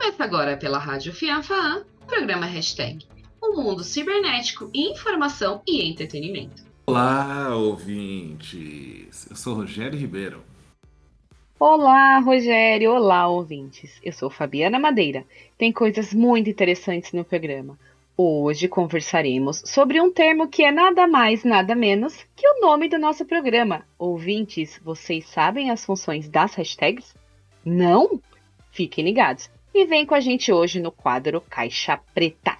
Começa agora pela Rádio Fianfaan, o programa Hashtag, o um mundo cibernético, informação e entretenimento. Olá, ouvintes! Eu sou Rogério Ribeiro. Olá, Rogério! Olá, ouvintes! Eu sou Fabiana Madeira. Tem coisas muito interessantes no programa. Hoje conversaremos sobre um termo que é nada mais, nada menos que o nome do nosso programa. Ouvintes, vocês sabem as funções das hashtags? Não? Fiquem ligados e vem com a gente hoje no quadro Caixa Preta.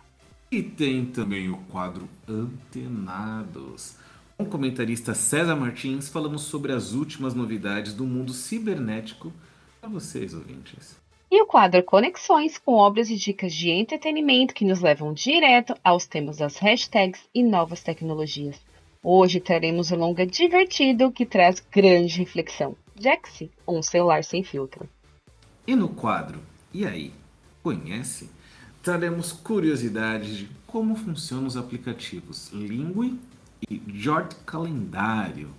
E tem também o quadro Antenados. Com o comentarista César Martins, falamos sobre as últimas novidades do mundo cibernético para vocês, ouvintes. E o quadro Conexões, com obras e dicas de entretenimento que nos levam direto aos temas das hashtags e novas tecnologias. Hoje teremos um longa divertido que traz grande reflexão. Jaxi, um celular sem filtro. E no quadro E aí, conhece? Traremos curiosidades de como funcionam os aplicativos Lingui e Jort Calendário.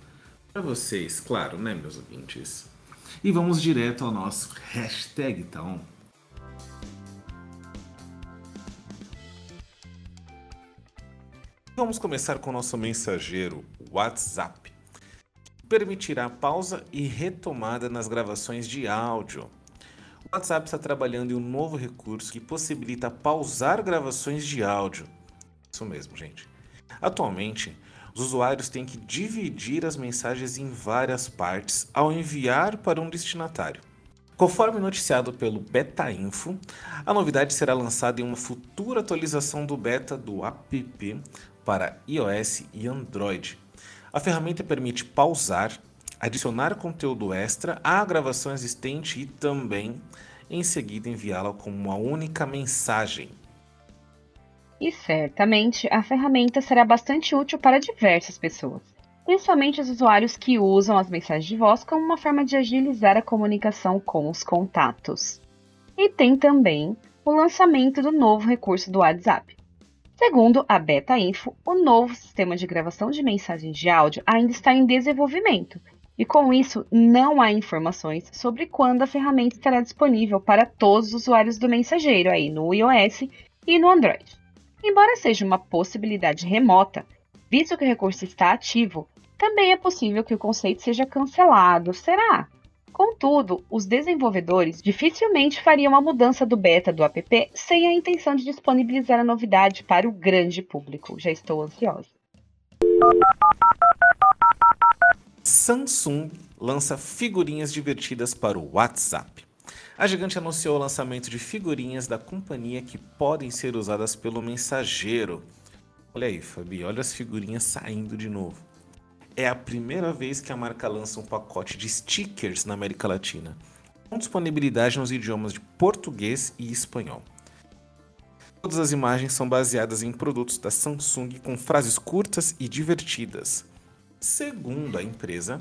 Para vocês, claro, né, meus ouvintes? E vamos direto ao nosso hashtag, então. Vamos começar com o nosso mensageiro WhatsApp. Que permitirá pausa e retomada nas gravações de áudio. O WhatsApp está trabalhando em um novo recurso que possibilita pausar gravações de áudio. Isso mesmo, gente. Atualmente, os usuários têm que dividir as mensagens em várias partes ao enviar para um destinatário. Conforme noticiado pelo Beta Info, a novidade será lançada em uma futura atualização do beta do app para iOS e Android. A ferramenta permite pausar, adicionar conteúdo extra à gravação existente e também, em seguida, enviá-la como uma única mensagem. E certamente a ferramenta será bastante útil para diversas pessoas, principalmente os usuários que usam as mensagens de voz como uma forma de agilizar a comunicação com os contatos. E tem também o lançamento do novo recurso do WhatsApp. Segundo a Beta Info, o novo sistema de gravação de mensagens de áudio ainda está em desenvolvimento, e com isso não há informações sobre quando a ferramenta estará disponível para todos os usuários do mensageiro aí no iOS e no Android. Embora seja uma possibilidade remota, visto que o recurso está ativo, também é possível que o conceito seja cancelado. Será? Contudo, os desenvolvedores dificilmente fariam a mudança do beta do app sem a intenção de disponibilizar a novidade para o grande público. Já estou ansiosa. Samsung lança figurinhas divertidas para o WhatsApp. A gigante anunciou o lançamento de figurinhas da companhia que podem ser usadas pelo mensageiro. Olha aí, Fabi, olha as figurinhas saindo de novo. É a primeira vez que a marca lança um pacote de stickers na América Latina, com disponibilidade nos idiomas de português e espanhol. Todas as imagens são baseadas em produtos da Samsung com frases curtas e divertidas. Segundo a empresa,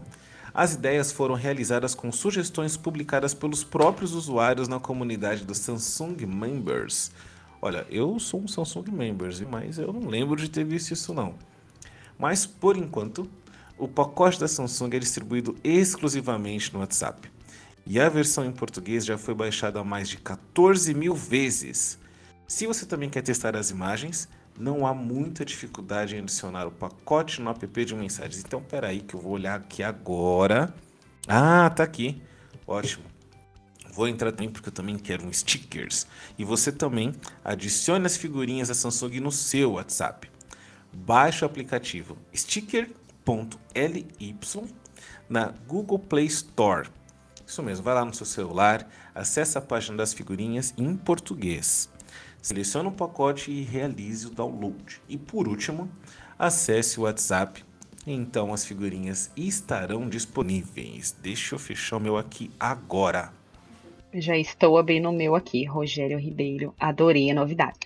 as ideias foram realizadas com sugestões publicadas pelos próprios usuários na comunidade dos Samsung Members. Olha, eu sou um Samsung Members, mas eu não lembro de ter visto isso não. Mas por enquanto, o pacote da Samsung é distribuído exclusivamente no WhatsApp. E a versão em português já foi baixada mais de 14 mil vezes. Se você também quer testar as imagens, não há muita dificuldade em adicionar o pacote no app de mensagens. Então, peraí que eu vou olhar aqui agora. Ah, tá aqui. Ótimo. Vou entrar também porque eu também quero um stickers. E você também adicione as figurinhas da Samsung no seu WhatsApp. Baixe o aplicativo sticker.ly na Google Play Store. Isso mesmo, vai lá no seu celular, acesse a página das figurinhas em português. Selecione o pacote e realize o download. E por último, acesse o WhatsApp. Então as figurinhas estarão disponíveis. Deixa eu fechar o meu aqui agora. Já estou abrindo o meu aqui, Rogério Ribeiro. Adorei a novidade.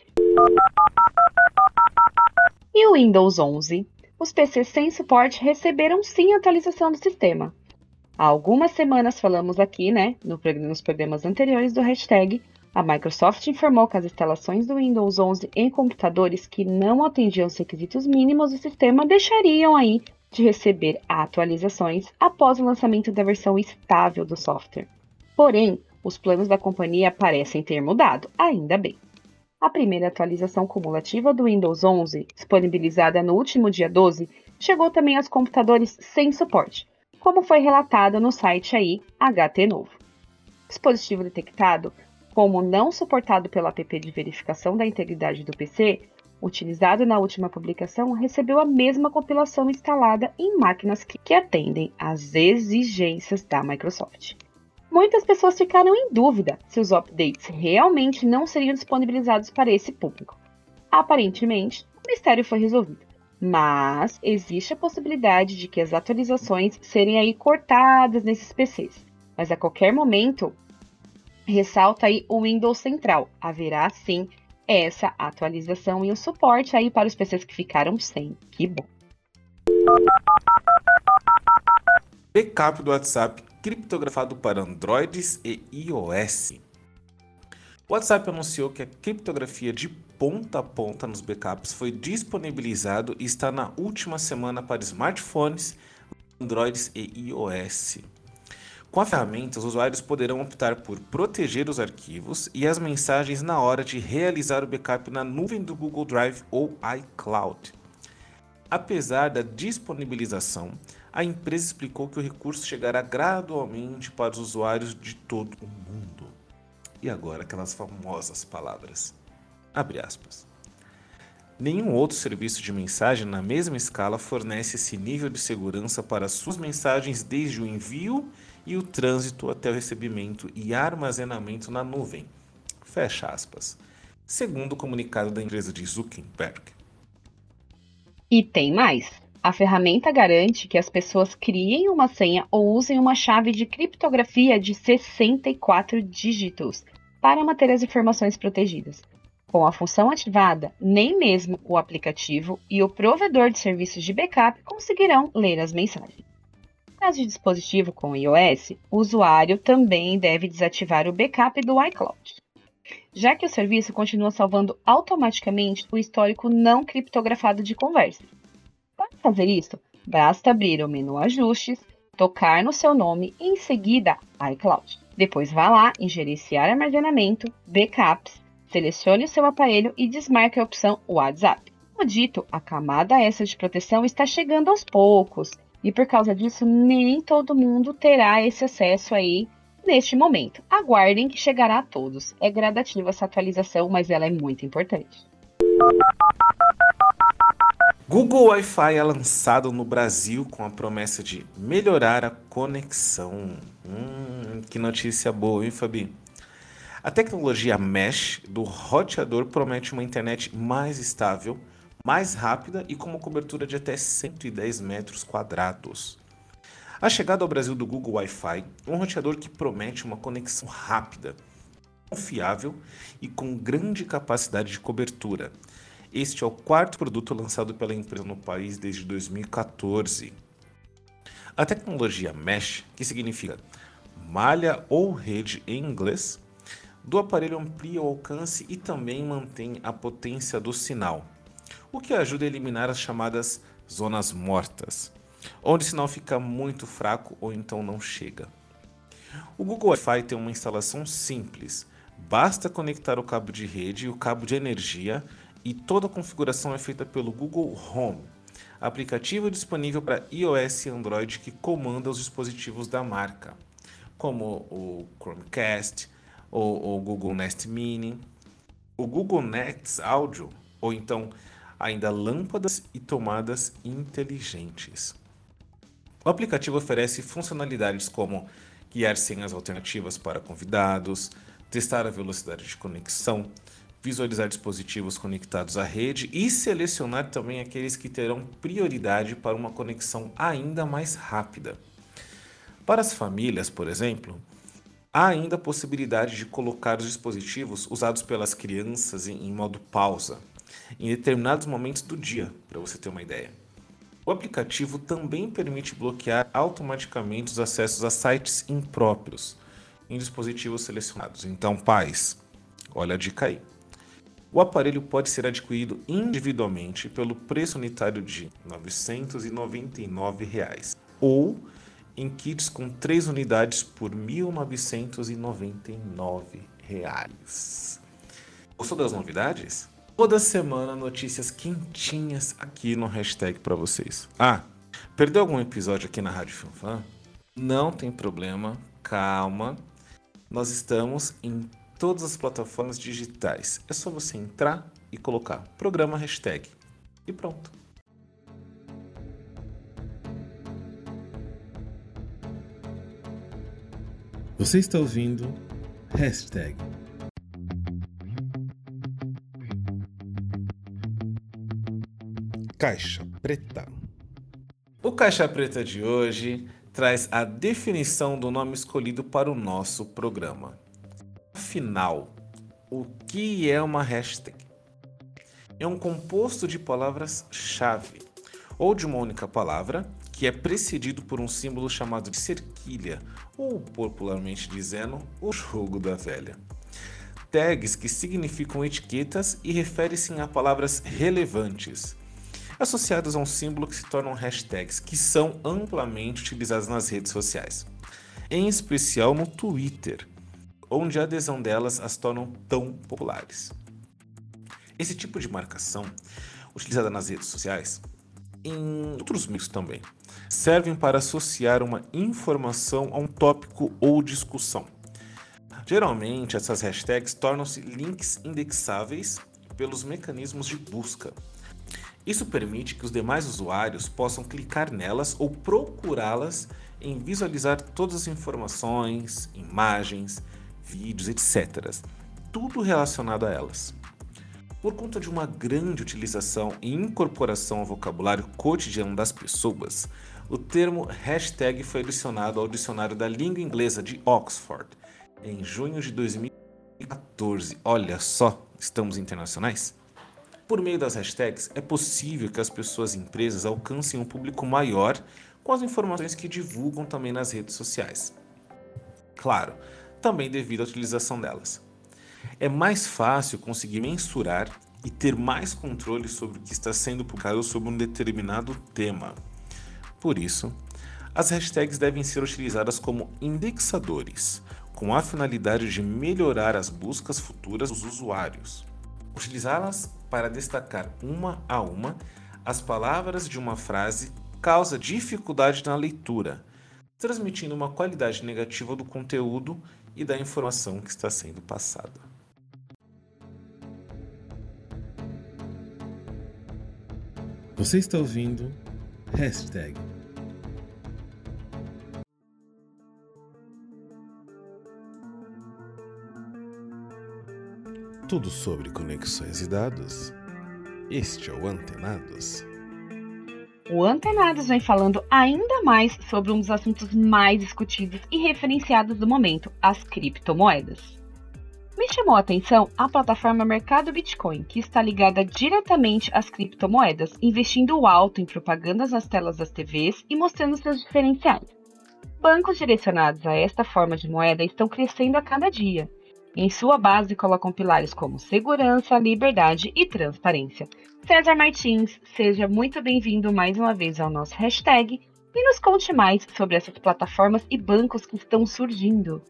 E o Windows 11? Os PCs sem suporte receberam sim atualização do sistema. Há algumas semanas falamos aqui, né, nos programas anteriores do hashtag, a Microsoft informou que as instalações do Windows 11 em computadores que não atendiam os requisitos mínimos do sistema deixariam aí de receber atualizações após o lançamento da versão estável do software. Porém, Os planos da companhia parecem ter mudado, ainda bem. A primeira atualização cumulativa do Windows 11, disponibilizada no último dia 12, chegou também aos computadores sem suporte, como foi relatado no site aí HT Novo. Dispositivo detectado como não suportado pelo app de verificação da integridade do PC, utilizado na última publicação, recebeu a mesma compilação instalada em máquinas que, atendem às exigências da Microsoft. Muitas pessoas ficaram em dúvida se os updates realmente não seriam disponibilizados para esse público. Aparentemente, o mistério foi resolvido, mas existe a possibilidade de que as atualizações serem aí cortadas nesses PCs. Mas a qualquer momento, ressalta aí o Windows Central. Haverá sim essa atualização e o suporte aí para os PCs que ficaram sem. Que bom. Backup do WhatsApp criptografado para Androids e iOS. O WhatsApp anunciou que a criptografia de ponta a ponta nos backups foi disponibilizado e está na última semana para smartphones, Androids e iOS. Com a ferramenta, os usuários poderão optar por proteger os arquivos e as mensagens na hora de realizar o backup na nuvem do Google Drive ou iCloud. Apesar da disponibilização, a empresa explicou que o recurso chegará gradualmente para os usuários de todo o mundo. E agora aquelas famosas palavras. Abre aspas. Nenhum outro serviço de mensagem na mesma escala fornece esse nível de segurança para suas mensagens desde o envio e o trânsito até o recebimento e armazenamento na nuvem. Fecha aspas. Segundo o comunicado da empresa de Zuckerberg. E tem mais. A ferramenta garante que as pessoas criem uma senha ou usem uma chave de criptografia de 64 dígitos para manter as informações protegidas. Com a função ativada, nem mesmo o aplicativo e o provedor de serviços de backup conseguirão ler as mensagens caso de dispositivo com iOS, o usuário também deve desativar o backup do iCloud, já que o serviço continua salvando automaticamente o histórico não criptografado de conversas. Para fazer isso, basta abrir o menu Ajustes, tocar no seu nome e em seguida iCloud. Depois vá lá em Gerenciar armazenamento, Backups, selecione o seu aparelho e desmarque a opção WhatsApp. Como dito, a camada essa de proteção está chegando aos poucos e por causa disso, nem todo mundo terá esse acesso aí neste momento. Aguardem que chegará a todos. É gradativa essa atualização, mas ela é muito importante. Google Wi-Fi é lançado no Brasil com a promessa de melhorar a conexão. Hum, que notícia boa, hein, Fabi? A tecnologia Mesh do roteador promete uma internet mais estável mais rápida e com uma cobertura de até 110 metros quadrados. A chegada ao Brasil do Google Wi-Fi um roteador que promete uma conexão rápida, confiável e com grande capacidade de cobertura. Este é o quarto produto lançado pela empresa no país desde 2014. A tecnologia Mesh, que significa malha ou rede em inglês, do aparelho amplia o alcance e também mantém a potência do sinal o que ajuda a eliminar as chamadas zonas mortas, onde o sinal fica muito fraco ou então não chega. O Google Wi-Fi tem uma instalação simples, basta conectar o cabo de rede e o cabo de energia e toda a configuração é feita pelo Google Home, aplicativo disponível para iOS e Android que comanda os dispositivos da marca, como o Chromecast ou o Google Nest Mini, o Google Nest Audio ou então ainda lâmpadas e tomadas inteligentes. O aplicativo oferece funcionalidades como guiar senhas alternativas para convidados, testar a velocidade de conexão, visualizar dispositivos conectados à rede e selecionar também aqueles que terão prioridade para uma conexão ainda mais rápida. Para as famílias, por exemplo, há ainda a possibilidade de colocar os dispositivos usados pelas crianças em modo pausa, em determinados momentos do dia, para você ter uma ideia. O aplicativo também permite bloquear automaticamente os acessos a sites impróprios em dispositivos selecionados. Então, pais, olha a dica aí. O aparelho pode ser adquirido individualmente pelo preço unitário de 999 reais, ou em kits com 3 unidades por R$ 1.999. Gostou das novidades? Toda semana notícias quentinhas aqui no hashtag para vocês. Ah, perdeu algum episódio aqui na Rádio Fanfan? Não tem problema, calma. Nós estamos em todas as plataformas digitais. É só você entrar e colocar programa hashtag e pronto. Você está ouvindo hashtag. Caixa Preta. O Caixa Preta de hoje traz a definição do nome escolhido para o nosso programa. Afinal, o que é uma hashtag? É um composto de palavras-chave, ou de uma única palavra, que é precedido por um símbolo chamado de cerquilha, ou popularmente dizendo, o jogo da velha. Tags que significam etiquetas e referem-se a palavras relevantes, associadas a um símbolo que se tornam hashtags, que são amplamente utilizadas nas redes sociais, em especial no Twitter, onde a adesão delas as tornam tão populares. Esse tipo de marcação, utilizada nas redes sociais, em outros meios também, servem para associar uma informação a um tópico ou discussão. Geralmente, essas hashtags tornam-se links indexáveis pelos mecanismos de busca, isso permite que os demais usuários possam clicar nelas ou procurá-las em visualizar todas as informações, imagens, vídeos, etc. Tudo relacionado a elas. Por conta de uma grande utilização e incorporação ao vocabulário cotidiano das pessoas, o termo hashtag foi adicionado ao dicionário da língua inglesa de Oxford em junho de 2014. Olha só, estamos internacionais? Por meio das hashtags, é possível que as pessoas e empresas alcancem um público maior com as informações que divulgam também nas redes sociais. Claro, também devido à utilização delas. É mais fácil conseguir mensurar e ter mais controle sobre o que está sendo publicado sobre um determinado tema. Por isso, as hashtags devem ser utilizadas como indexadores, com a finalidade de melhorar as buscas futuras dos usuários. Utilizá-las para destacar uma a uma as palavras de uma frase causa dificuldade na leitura, transmitindo uma qualidade negativa do conteúdo e da informação que está sendo passada. Você está ouvindo hashtag Tudo sobre conexões e dados. Este é o Antenados. O Antenados vem falando ainda mais sobre um dos assuntos mais discutidos e referenciados do momento, as criptomoedas. Me chamou a atenção a plataforma Mercado Bitcoin, que está ligada diretamente às criptomoedas, investindo alto em propagandas nas telas das TVs e mostrando seus diferenciais. Bancos direcionados a esta forma de moeda estão crescendo a cada dia, em sua base colocam pilares como segurança, liberdade e transparência. César Martins, seja muito bem-vindo mais uma vez ao nosso hashtag e nos conte mais sobre essas plataformas e bancos que estão surgindo.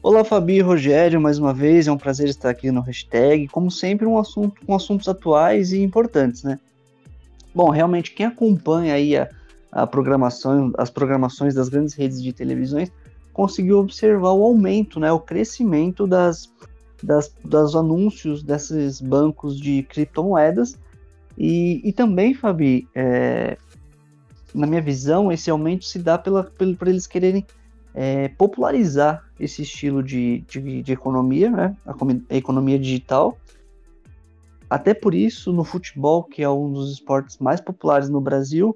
Olá Fabi e Rogério, mais uma vez, é um prazer estar aqui no hashtag, como sempre um assunto com assuntos atuais e importantes, né? Bom, realmente quem acompanha aí a, a programação, as programações das grandes redes de televisões conseguiu observar o aumento, né, o crescimento das, das, anúncios desses bancos de criptomoedas. E, e também, Fabi, é, na minha visão, esse aumento se dá pela, por eles quererem é, popularizar esse estilo de, de, de economia, né, a, a economia digital. Até por isso, no futebol, que é um dos esportes mais populares no Brasil,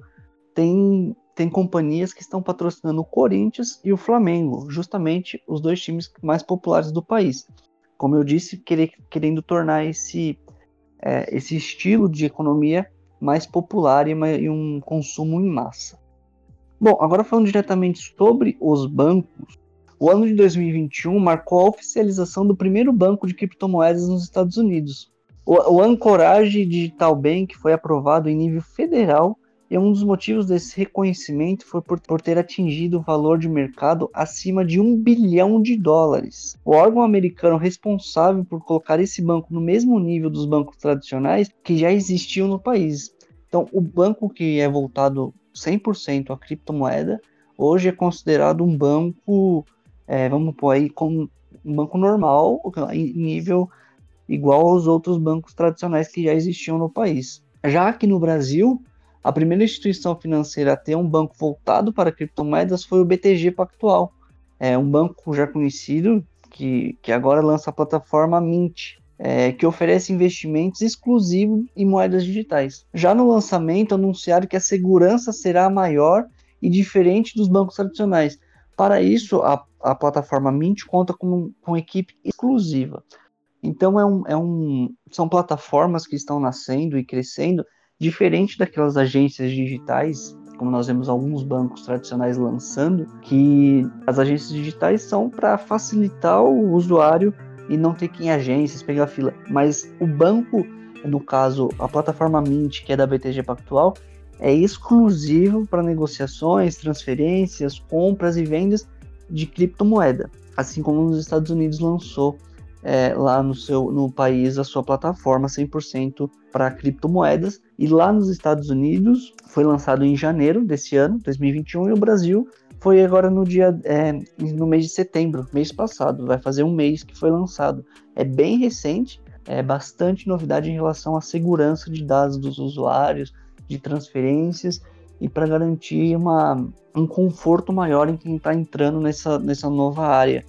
tem tem companhias que estão patrocinando o Corinthians e o Flamengo, justamente os dois times mais populares do país. Como eu disse, querer, querendo tornar esse, é, esse estilo de economia mais popular e, e um consumo em massa. Bom, agora falando diretamente sobre os bancos, o ano de 2021 marcou a oficialização do primeiro banco de criptomoedas nos Estados Unidos. O, o Anchorage Digital Bank foi aprovado em nível federal E um dos motivos desse reconhecimento foi por, por ter atingido o valor de mercado acima de um bilhão de dólares. O órgão americano responsável por colocar esse banco no mesmo nível dos bancos tradicionais que já existiam no país. Então, o banco que é voltado 100% à criptomoeda, hoje é considerado um banco, é, vamos pôr aí, como um banco normal, em nível igual aos outros bancos tradicionais que já existiam no país. Já aqui no Brasil, a primeira instituição financeira a ter um banco voltado para criptomoedas foi o BTG Pactual, é um banco já conhecido que, que agora lança a plataforma Mint, é, que oferece investimentos exclusivos em moedas digitais. Já no lançamento, anunciaram que a segurança será maior e diferente dos bancos tradicionais. Para isso, a, a plataforma Mint conta com, com equipe exclusiva. Então, é um, é um, são plataformas que estão nascendo e crescendo diferente daquelas agências digitais, como nós vemos alguns bancos tradicionais lançando, que as agências digitais são para facilitar o usuário e não ter que ir em agências, pegar fila. Mas o banco, no caso, a plataforma Mint, que é da BTG Pactual, é exclusivo para negociações, transferências, compras e vendas de criptomoeda, assim como nos Estados Unidos lançou é, lá no seu no país a sua plataforma 100% para criptomoedas. E lá nos Estados Unidos foi lançado em janeiro desse ano 2021 e o Brasil foi agora no dia é, no mês de setembro mês passado. Vai fazer um mês que foi lançado. É bem recente é bastante novidade em relação à segurança de dados dos usuários de transferências e para garantir uma, um conforto maior em quem está entrando nessa, nessa nova área.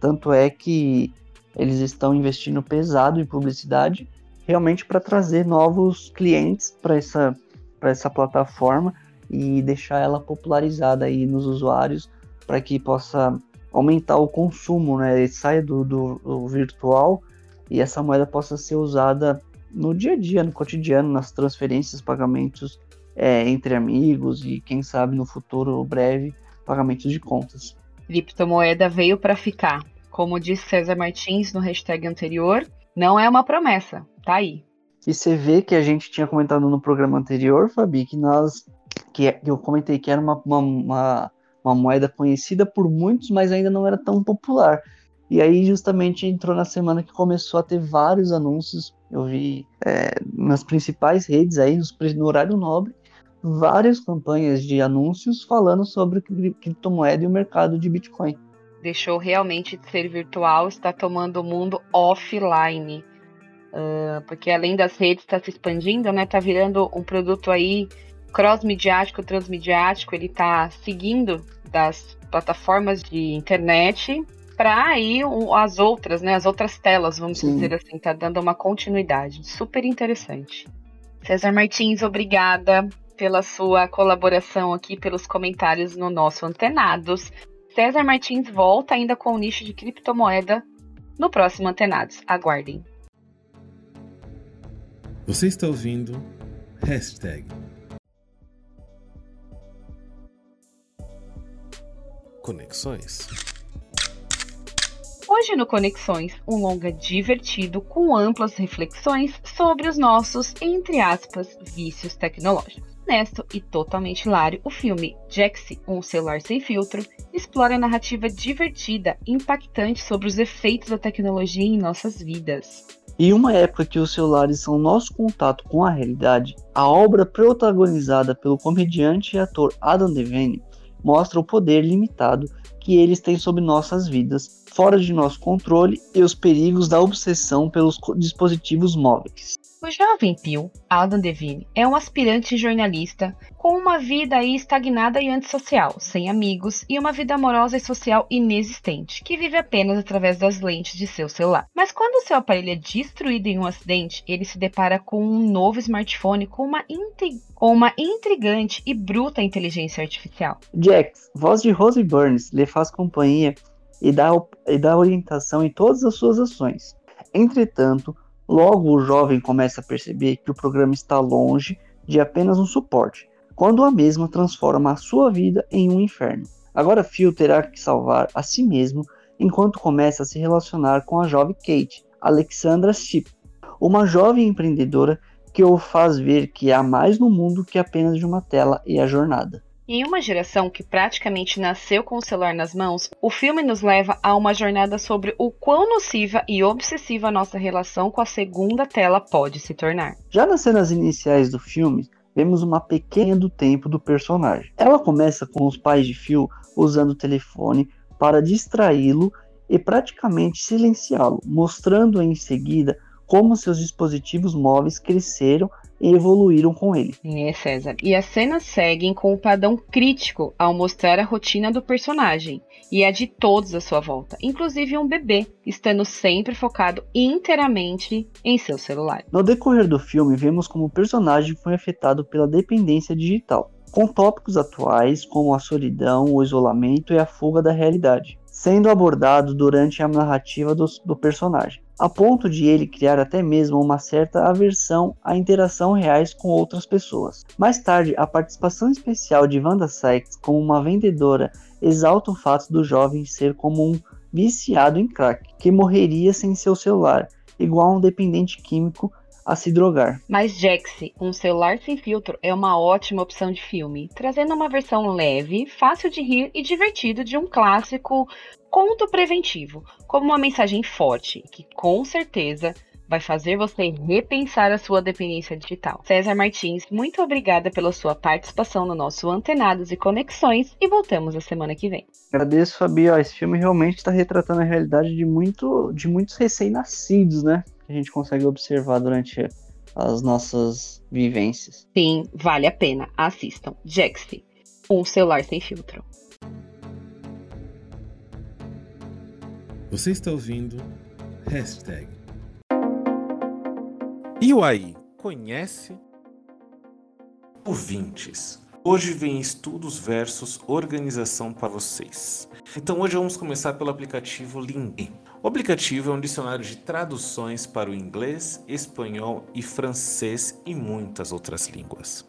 Tanto é que eles estão investindo pesado em publicidade, realmente para trazer novos clientes para essa, essa plataforma e deixar ela popularizada aí nos usuários para que possa aumentar o consumo, né? Ele saia do, do, do, virtual e essa moeda possa ser usada no dia a dia, no cotidiano, nas transferências, pagamentos é, entre amigos e quem sabe no futuro breve pagamentos de contas. Criptomoeda veio para ficar. Como disse César Martins no hashtag anterior, não é uma promessa, tá aí. E você vê que a gente tinha comentado no programa anterior, Fabi, que nós. que eu comentei que era uma, uma, uma, uma moeda conhecida por muitos, mas ainda não era tão popular. E aí justamente entrou na semana que começou a ter vários anúncios. Eu vi é, nas principais redes aí, no horário nobre, várias campanhas de anúncios falando sobre criptomoeda e o mercado de Bitcoin deixou realmente de ser virtual, está tomando o mundo offline. Uh, porque além das redes está se expandindo, né? Tá virando um produto aí cross-midiático, transmidiático, ele está seguindo das plataformas de internet para aí as outras, né? As outras telas, vamos Sim. dizer assim, tá dando uma continuidade. Super interessante. César Martins, obrigada pela sua colaboração aqui, pelos comentários no nosso Antenados. César Martins volta ainda com o nicho de criptomoeda no próximo Antenados. Aguardem. Você está ouvindo hashtag Conexões. Hoje no Conexões, um longa divertido com amplas reflexões sobre os nossos, entre aspas, vícios tecnológicos honesto e totalmente hilário, o filme Jaxi, um celular sem filtro, explora a narrativa divertida e impactante sobre os efeitos da tecnologia em nossas vidas. Em uma época que os celulares são nosso contato com a realidade, a obra protagonizada pelo comediante e ator Adam Devine mostra o poder limitado que eles têm sobre nossas vidas, fora de nosso controle e os perigos da obsessão pelos dispositivos móveis. O jovem Pio, Adam Devine, é um aspirante jornalista com uma vida estagnada e antissocial, sem amigos e uma vida amorosa e social inexistente, que vive apenas através das lentes de seu celular. Mas quando seu aparelho é destruído em um acidente, ele se depara com um novo smartphone com uma, com uma intrigante e bruta inteligência artificial. Jax, voz de Rose Burns, lhe faz companhia e dá, e dá orientação em todas as suas ações. Entretanto, Logo, o jovem começa a perceber que o programa está longe de apenas um suporte, quando a mesma transforma a sua vida em um inferno. Agora, Phil terá que salvar a si mesmo enquanto começa a se relacionar com a jovem Kate, Alexandra Ship, uma jovem empreendedora que o faz ver que há mais no mundo que apenas de uma tela e a jornada. Em uma geração que praticamente nasceu com o celular nas mãos, o filme nos leva a uma jornada sobre o quão nociva e obsessiva nossa relação com a segunda tela pode se tornar. Já nas cenas iniciais do filme, vemos uma pequena do tempo do personagem. Ela começa com os pais de Phil usando o telefone para distraí-lo e praticamente silenciá-lo, mostrando em seguida como seus dispositivos móveis cresceram e evoluíram com ele. É, César. E as cenas seguem com o padrão crítico ao mostrar a rotina do personagem e a de todos à sua volta, inclusive um bebê, estando sempre focado inteiramente em seu celular. No decorrer do filme, vemos como o personagem foi afetado pela dependência digital, com tópicos atuais como a solidão, o isolamento e a fuga da realidade, sendo abordado durante a narrativa do, do personagem a ponto de ele criar até mesmo uma certa aversão à interação reais com outras pessoas. Mais tarde, a participação especial de Wanda Sykes como uma vendedora exalta o fato do jovem ser como um viciado em crack, que morreria sem seu celular, igual a um dependente químico a se drogar. Mas Jaxi, um celular sem filtro, é uma ótima opção de filme, trazendo uma versão leve, fácil de rir e divertido de um clássico conto preventivo, como uma mensagem forte que com certeza vai fazer você repensar a sua dependência digital. César Martins, muito obrigada pela sua participação no nosso Antenados e Conexões e voltamos a semana que vem. Agradeço, Fabi. Ó, esse filme realmente está retratando a realidade de, muito, de muitos recém-nascidos, né? Que a gente consegue observar durante as nossas vivências. Sim, vale a pena. Assistam. Jaxi, um celular sem filtro. Você está ouvindo hashtag. E o aí, conhece? Ouvintes. Hoje vem estudos versus organização para vocês. Então hoje vamos começar pelo aplicativo Lingui. O aplicativo é um dicionário de traduções para o inglês, espanhol e francês e muitas outras línguas.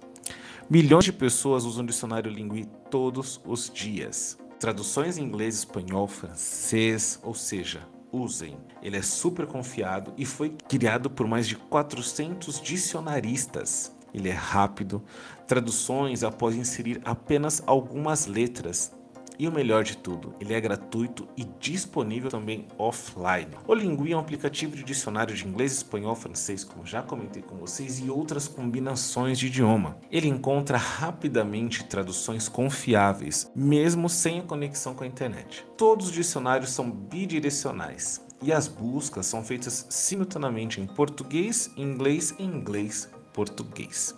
Milhões de pessoas usam o dicionário Lingui todos os dias. Traduções em inglês, espanhol, francês, ou seja, usem. Ele é super confiado e foi criado por mais de 400 dicionaristas. Ele é rápido, traduções após inserir apenas algumas letras. E o melhor de tudo, ele é gratuito e disponível também offline. O Lingui é um aplicativo de dicionário de inglês, espanhol, francês, como já comentei com vocês, e outras combinações de idioma. Ele encontra rapidamente traduções confiáveis, mesmo sem a conexão com a internet. Todos os dicionários são bidirecionais, e as buscas são feitas simultaneamente em português, inglês e inglês português.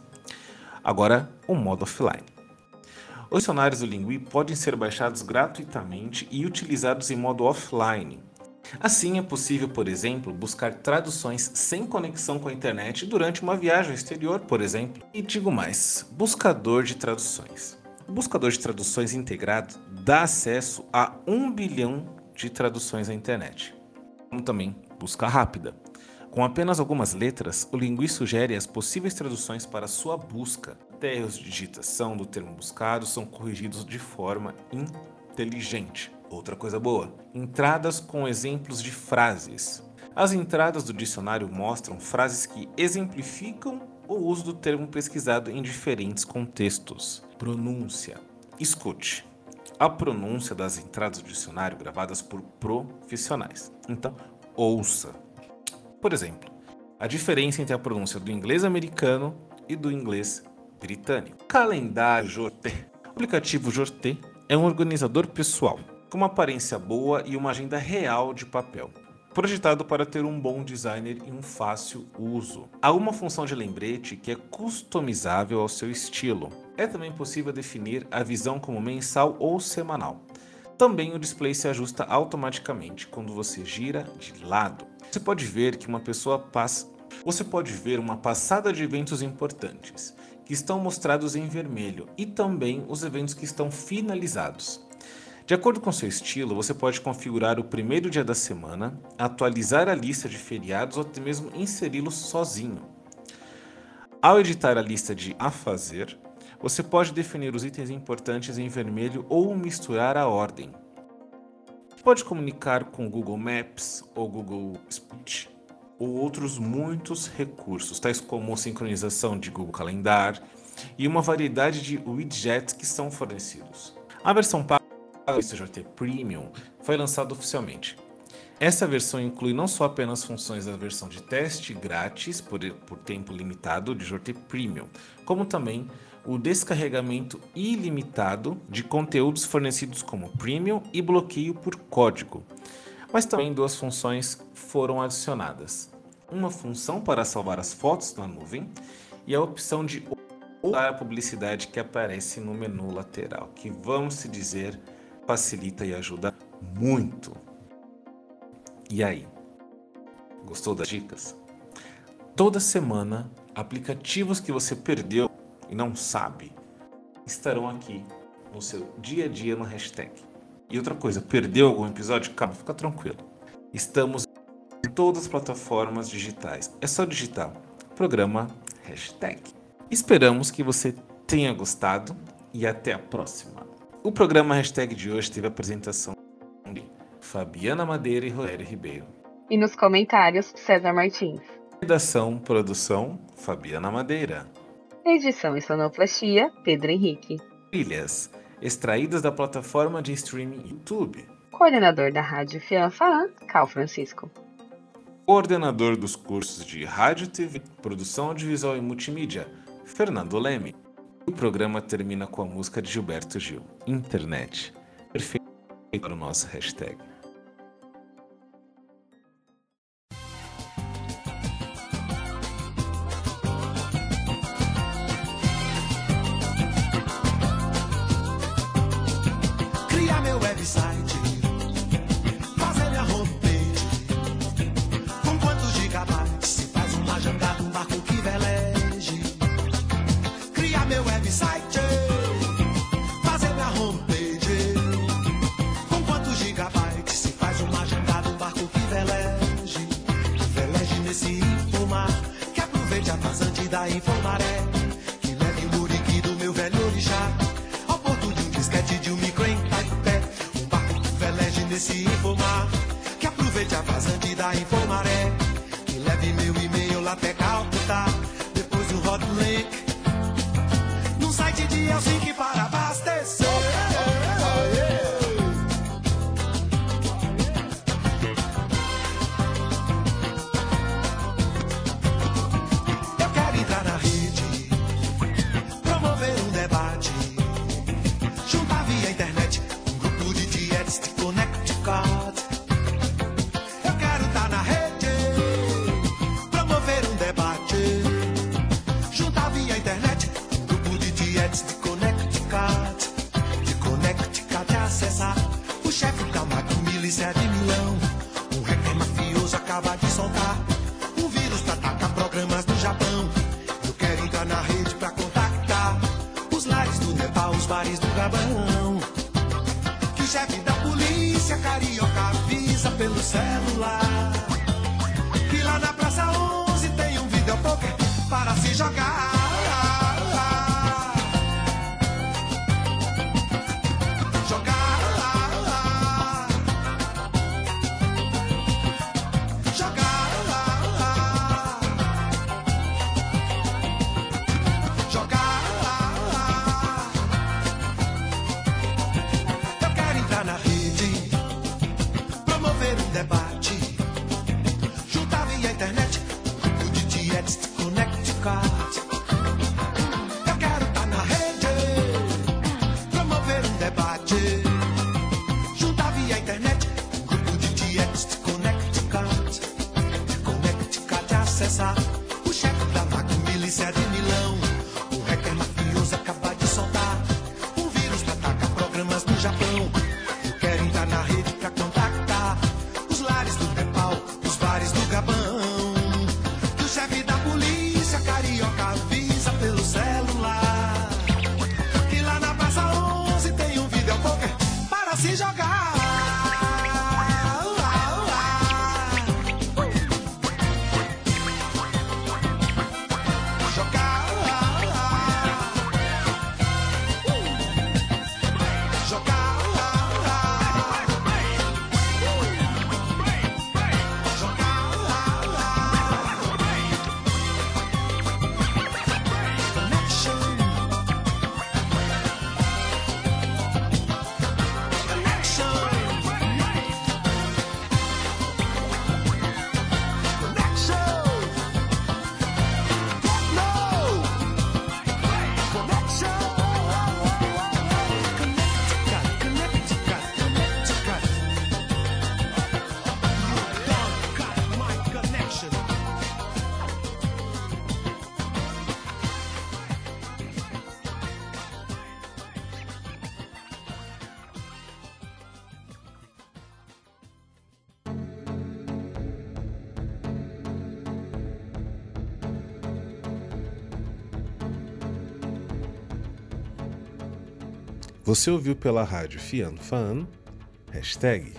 Agora, o modo offline. Os dicionários do Lingui podem ser baixados gratuitamente e utilizados em modo offline. Assim é possível, por exemplo, buscar traduções sem conexão com a internet durante uma viagem ao exterior, por exemplo. E digo mais: buscador de traduções. O buscador de traduções integrado dá acesso a um bilhão de traduções à internet, como também busca rápida. Com apenas algumas letras, o linguista sugere as possíveis traduções para sua busca. Até erros de digitação do termo buscado são corrigidos de forma inteligente. Outra coisa boa: entradas com exemplos de frases. As entradas do dicionário mostram frases que exemplificam o uso do termo pesquisado em diferentes contextos. Pronúncia. Escute. A pronúncia das entradas do dicionário gravadas por profissionais. Então, ouça por exemplo, a diferença entre a pronúncia do inglês americano e do inglês britânico. Calendário Jorte. O aplicativo Jorte é um organizador pessoal, com uma aparência boa e uma agenda real de papel. Projetado para ter um bom designer e um fácil uso. Há uma função de lembrete que é customizável ao seu estilo. É também possível definir a visão como mensal ou semanal. Também o display se ajusta automaticamente quando você gira de lado. Você pode ver que uma pessoa passa. Você pode ver uma passada de eventos importantes, que estão mostrados em vermelho, e também os eventos que estão finalizados. De acordo com seu estilo, você pode configurar o primeiro dia da semana, atualizar a lista de feriados ou até mesmo inseri-los sozinho. Ao editar a lista de a fazer, você pode definir os itens importantes em vermelho ou misturar a ordem pode comunicar com Google Maps ou Google Speech. Ou outros muitos recursos, tais como sincronização de Google Calendar e uma variedade de widgets que são fornecidos. A versão paga do CJT Premium foi lançada oficialmente. Essa versão inclui não só apenas funções da versão de teste grátis por, por tempo limitado de JT Premium, como também o descarregamento ilimitado de conteúdos fornecidos como Premium e bloqueio por código. Mas também duas funções foram adicionadas: uma função para salvar as fotos na nuvem e a opção de usar a publicidade que aparece no menu lateral, que vamos se dizer facilita e ajuda muito. E aí? Gostou das dicas? Toda semana, aplicativos que você perdeu e não sabe estarão aqui no seu dia a dia no hashtag. E outra coisa, perdeu algum episódio? Calma, fica tranquilo. Estamos todas as plataformas digitais. É só digitar programa hashtag. Esperamos que você tenha gostado e até a próxima. O programa hashtag de hoje teve a apresentação de Fabiana Madeira e Rogério Ribeiro. E nos comentários, César Martins. Redação, produção, Fabiana Madeira. Edição e sonoplastia, Pedro Henrique. Trilhas, extraídas da plataforma de streaming YouTube. Coordenador da Rádio Fianfaan, Cal Francisco. Coordenador dos cursos de Rádio TV, Produção Audiovisual e Multimídia, Fernando Leme. O programa termina com a música de Gilberto Gil, Internet. Perfeito para o nosso hashtag. Da infomaré. Que leve o muriqui do meu velho orixá. Ao porto de um disquete de um micro em Taipé. Um barco que veleje nesse infomar. Que aproveite a vazante da infomaré. Que leve meu e-mail lá até Calcutá. Depois do hot link. Num site de Helsinki celular. Que lá na Praça 11 tem um videopoker para se. Jogar. Você ouviu pela rádio Fian Fan, hashtag